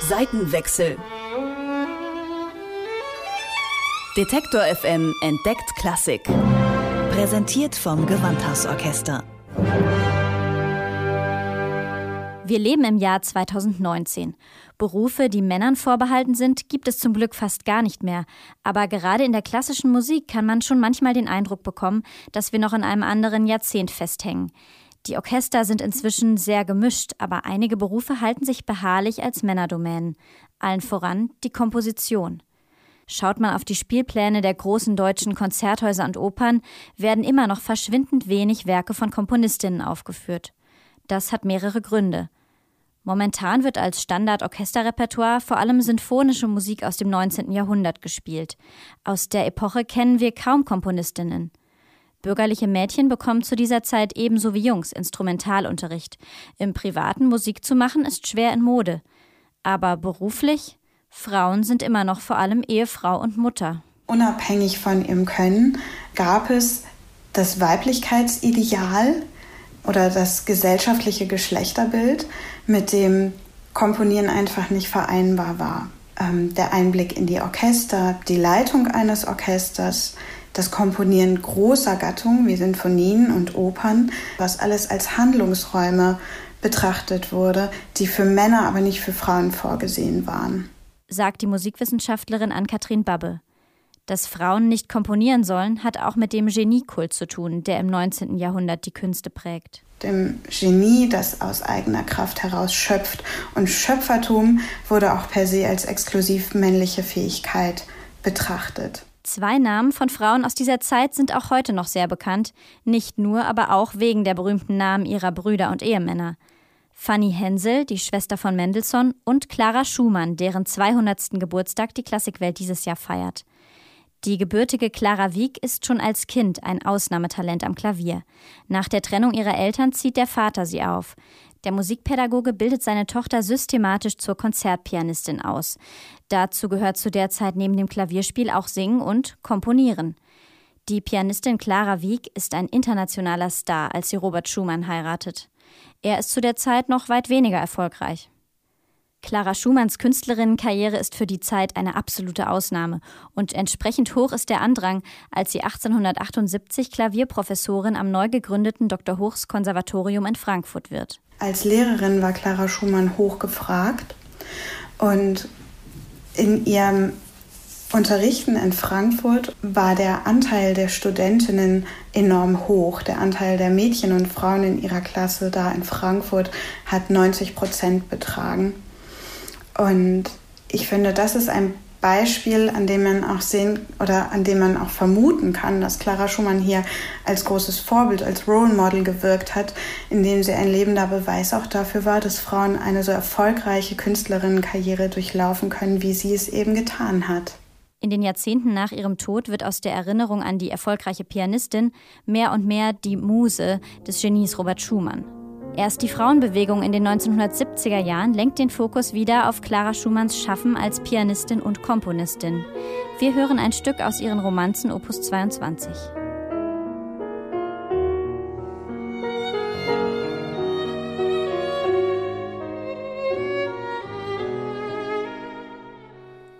Seitenwechsel. Detektor FM entdeckt Klassik. Präsentiert vom Gewandhausorchester. Wir leben im Jahr 2019. Berufe, die Männern vorbehalten sind, gibt es zum Glück fast gar nicht mehr. Aber gerade in der klassischen Musik kann man schon manchmal den Eindruck bekommen, dass wir noch in einem anderen Jahrzehnt festhängen. Die Orchester sind inzwischen sehr gemischt, aber einige Berufe halten sich beharrlich als Männerdomänen. Allen voran die Komposition. Schaut man auf die Spielpläne der großen deutschen Konzerthäuser und Opern, werden immer noch verschwindend wenig Werke von Komponistinnen aufgeführt. Das hat mehrere Gründe. Momentan wird als Standard-Orchesterrepertoire vor allem sinfonische Musik aus dem 19. Jahrhundert gespielt. Aus der Epoche kennen wir kaum Komponistinnen. Bürgerliche Mädchen bekommen zu dieser Zeit ebenso wie Jungs Instrumentalunterricht. Im privaten Musik zu machen ist schwer in Mode. Aber beruflich? Frauen sind immer noch vor allem Ehefrau und Mutter. Unabhängig von ihrem Können gab es das Weiblichkeitsideal oder das gesellschaftliche Geschlechterbild, mit dem Komponieren einfach nicht vereinbar war. Ähm, der Einblick in die Orchester, die Leitung eines Orchesters, das Komponieren großer Gattungen wie Sinfonien und Opern, was alles als Handlungsräume betrachtet wurde, die für Männer, aber nicht für Frauen vorgesehen waren. Sagt die Musikwissenschaftlerin Ann-Kathrin Babbe. Dass Frauen nicht komponieren sollen, hat auch mit dem Geniekult zu tun, der im 19. Jahrhundert die Künste prägt. Dem Genie, das aus eigener Kraft heraus schöpft. Und Schöpfertum wurde auch per se als exklusiv männliche Fähigkeit betrachtet. Zwei Namen von Frauen aus dieser Zeit sind auch heute noch sehr bekannt, nicht nur, aber auch wegen der berühmten Namen ihrer Brüder und Ehemänner. Fanny Hensel, die Schwester von Mendelssohn, und Clara Schumann, deren 200. Geburtstag die Klassikwelt dieses Jahr feiert. Die gebürtige Clara Wieck ist schon als Kind ein Ausnahmetalent am Klavier. Nach der Trennung ihrer Eltern zieht der Vater sie auf. Der Musikpädagoge bildet seine Tochter systematisch zur Konzertpianistin aus. Dazu gehört zu der Zeit neben dem Klavierspiel auch Singen und Komponieren. Die Pianistin Clara Wieck ist ein internationaler Star, als sie Robert Schumann heiratet. Er ist zu der Zeit noch weit weniger erfolgreich. Clara Schumanns Künstlerinnenkarriere ist für die Zeit eine absolute Ausnahme und entsprechend hoch ist der Andrang, als sie 1878 Klavierprofessorin am neu gegründeten Dr. Hochs Konservatorium in Frankfurt wird. Als Lehrerin war Clara Schumann hoch gefragt und in ihrem Unterrichten in Frankfurt war der Anteil der Studentinnen enorm hoch. Der Anteil der Mädchen und Frauen in ihrer Klasse da in Frankfurt hat 90 Prozent betragen. Und ich finde, das ist ein Beispiel, an dem man auch sehen oder an dem man auch vermuten kann, dass Clara Schumann hier als großes Vorbild, als Role Model gewirkt hat, indem sie ein lebender Beweis auch dafür war, dass Frauen eine so erfolgreiche Künstlerinnenkarriere durchlaufen können, wie sie es eben getan hat. In den Jahrzehnten nach ihrem Tod wird aus der Erinnerung an die erfolgreiche Pianistin mehr und mehr die Muse des Genies Robert Schumann. Erst die Frauenbewegung in den 1970er Jahren lenkt den Fokus wieder auf Clara Schumanns Schaffen als Pianistin und Komponistin. Wir hören ein Stück aus ihren Romanzen Opus 22.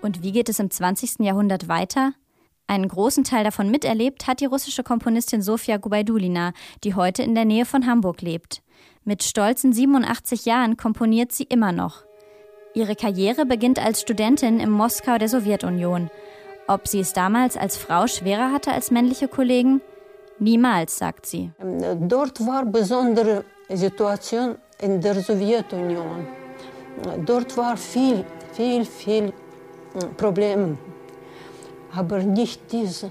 Und wie geht es im 20. Jahrhundert weiter? Einen großen Teil davon miterlebt hat die russische Komponistin Sofia Gubaidulina, die heute in der Nähe von Hamburg lebt. Mit stolzen 87 Jahren komponiert sie immer noch. Ihre Karriere beginnt als Studentin im Moskau der Sowjetunion. Ob sie es damals als Frau schwerer hatte als männliche Kollegen? Niemals, sagt sie. Dort war besondere Situation in der Sowjetunion. Dort war viel, viel, viel hm, Probleme, aber nicht diese.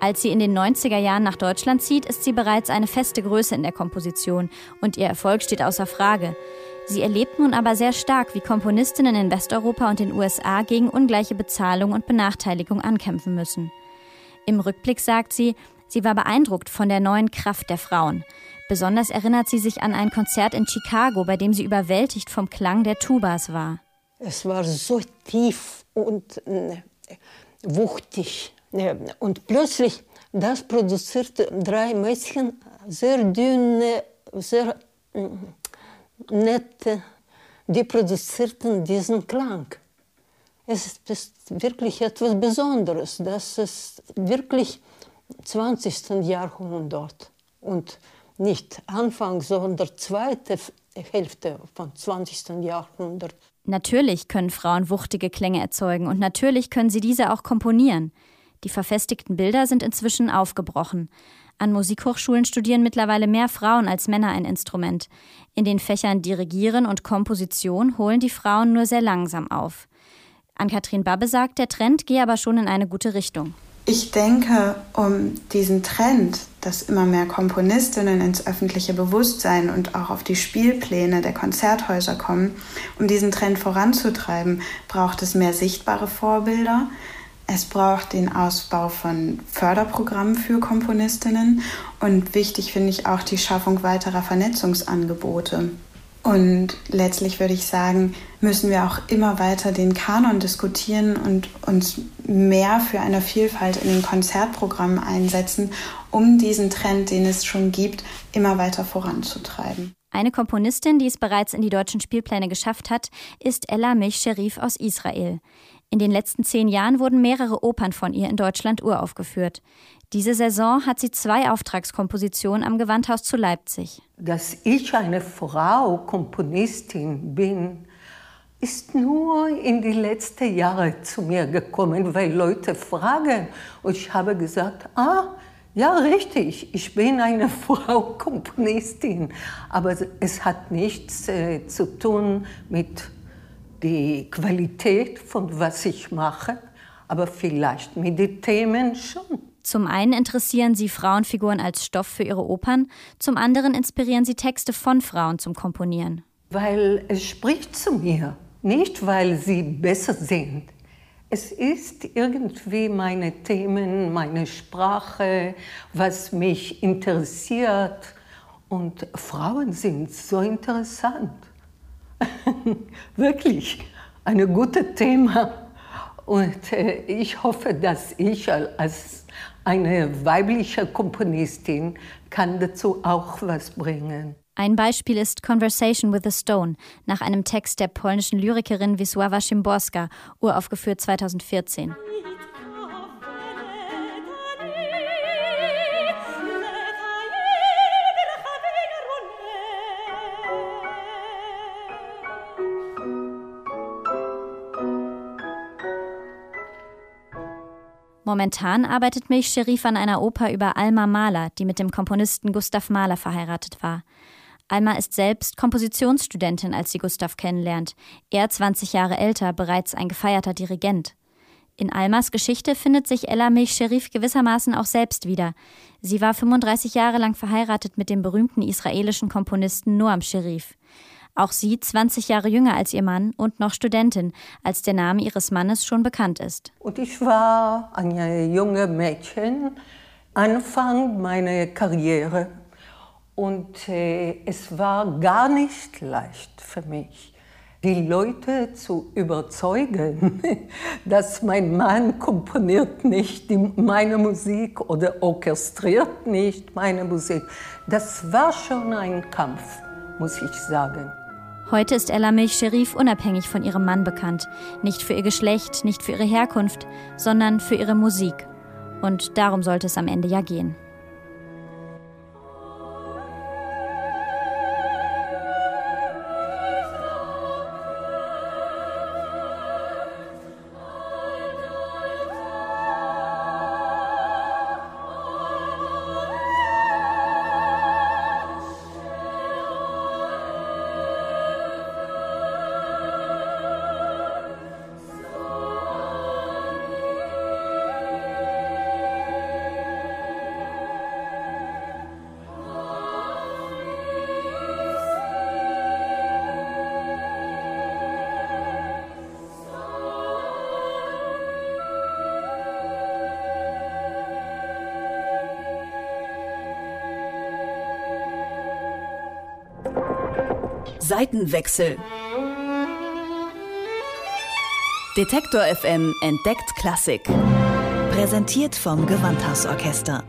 Als sie in den 90er Jahren nach Deutschland zieht, ist sie bereits eine feste Größe in der Komposition und ihr Erfolg steht außer Frage. Sie erlebt nun aber sehr stark, wie Komponistinnen in Westeuropa und den USA gegen ungleiche Bezahlung und Benachteiligung ankämpfen müssen. Im Rückblick sagt sie, sie war beeindruckt von der neuen Kraft der Frauen. Besonders erinnert sie sich an ein Konzert in Chicago, bei dem sie überwältigt vom Klang der Tubas war. Es war so tief und äh, wuchtig und plötzlich, das produzierte drei Mädchen sehr dünne, sehr nette, die produzierten diesen Klang. Es ist wirklich etwas Besonderes. Das ist wirklich 20. Jahrhundert und nicht Anfang, sondern zweite Hälfte vom 20. Jahrhundert. Natürlich können Frauen wuchtige Klänge erzeugen und natürlich können sie diese auch komponieren. Die verfestigten Bilder sind inzwischen aufgebrochen. An Musikhochschulen studieren mittlerweile mehr Frauen als Männer ein Instrument. In den Fächern Dirigieren und Komposition holen die Frauen nur sehr langsam auf. Ann-Kathrin Babbe sagt, der Trend gehe aber schon in eine gute Richtung. Ich denke, um diesen Trend, dass immer mehr Komponistinnen ins öffentliche Bewusstsein und auch auf die Spielpläne der Konzerthäuser kommen, um diesen Trend voranzutreiben, braucht es mehr sichtbare Vorbilder. Es braucht den Ausbau von Förderprogrammen für Komponistinnen und wichtig finde ich auch die Schaffung weiterer Vernetzungsangebote. Und letztlich würde ich sagen, müssen wir auch immer weiter den Kanon diskutieren und uns mehr für eine Vielfalt in den Konzertprogrammen einsetzen, um diesen Trend, den es schon gibt, immer weiter voranzutreiben. Eine Komponistin, die es bereits in die deutschen Spielpläne geschafft hat, ist Ella Milch Sherif aus Israel. In den letzten zehn Jahren wurden mehrere Opern von ihr in Deutschland uraufgeführt. Diese Saison hat sie zwei Auftragskompositionen am Gewandhaus zu Leipzig. Dass ich eine Frau Komponistin bin, ist nur in die letzten Jahre zu mir gekommen, weil Leute fragen. Und ich habe gesagt, ah, ja, richtig, ich bin eine Frau Komponistin. Aber es hat nichts äh, zu tun mit der Qualität von was ich mache, aber vielleicht mit den Themen schon. Zum einen interessieren sie Frauenfiguren als Stoff für ihre Opern, zum anderen inspirieren sie Texte von Frauen zum Komponieren. Weil es spricht zu mir, nicht weil sie besser sind. Es ist irgendwie meine Themen, meine Sprache, was mich interessiert. Und Frauen sind so interessant. Wirklich ein gutes Thema. Und äh, ich hoffe, dass ich als eine weibliche Komponistin kann dazu auch was bringen. Ein Beispiel ist Conversation with a Stone nach einem Text der polnischen Lyrikerin Wisława Szymborska, uraufgeführt 2014. Momentan arbeitet Milch Sherif an einer Oper über Alma Mahler, die mit dem Komponisten Gustav Mahler verheiratet war. Alma ist selbst Kompositionsstudentin, als sie Gustav kennenlernt. Er, 20 Jahre älter, bereits ein gefeierter Dirigent. In Almas Geschichte findet sich Ella Milch Sherif gewissermaßen auch selbst wieder. Sie war 35 Jahre lang verheiratet mit dem berühmten israelischen Komponisten Noam Sherif. Auch sie 20 Jahre jünger als ihr Mann und noch Studentin, als der Name ihres Mannes schon bekannt ist. Und ich war ein junge Mädchen, Anfang meiner Karriere. Und äh, es war gar nicht leicht für mich, die Leute zu überzeugen, dass mein Mann komponiert nicht meine Musik oder orchestriert nicht meine Musik. Das war schon ein Kampf, muss ich sagen. Heute ist Ella Milch Sherif unabhängig von ihrem Mann bekannt. Nicht für ihr Geschlecht, nicht für ihre Herkunft, sondern für ihre Musik. Und darum sollte es am Ende ja gehen. Seitenwechsel. Detektor FM entdeckt Klassik. Präsentiert vom Gewandhausorchester.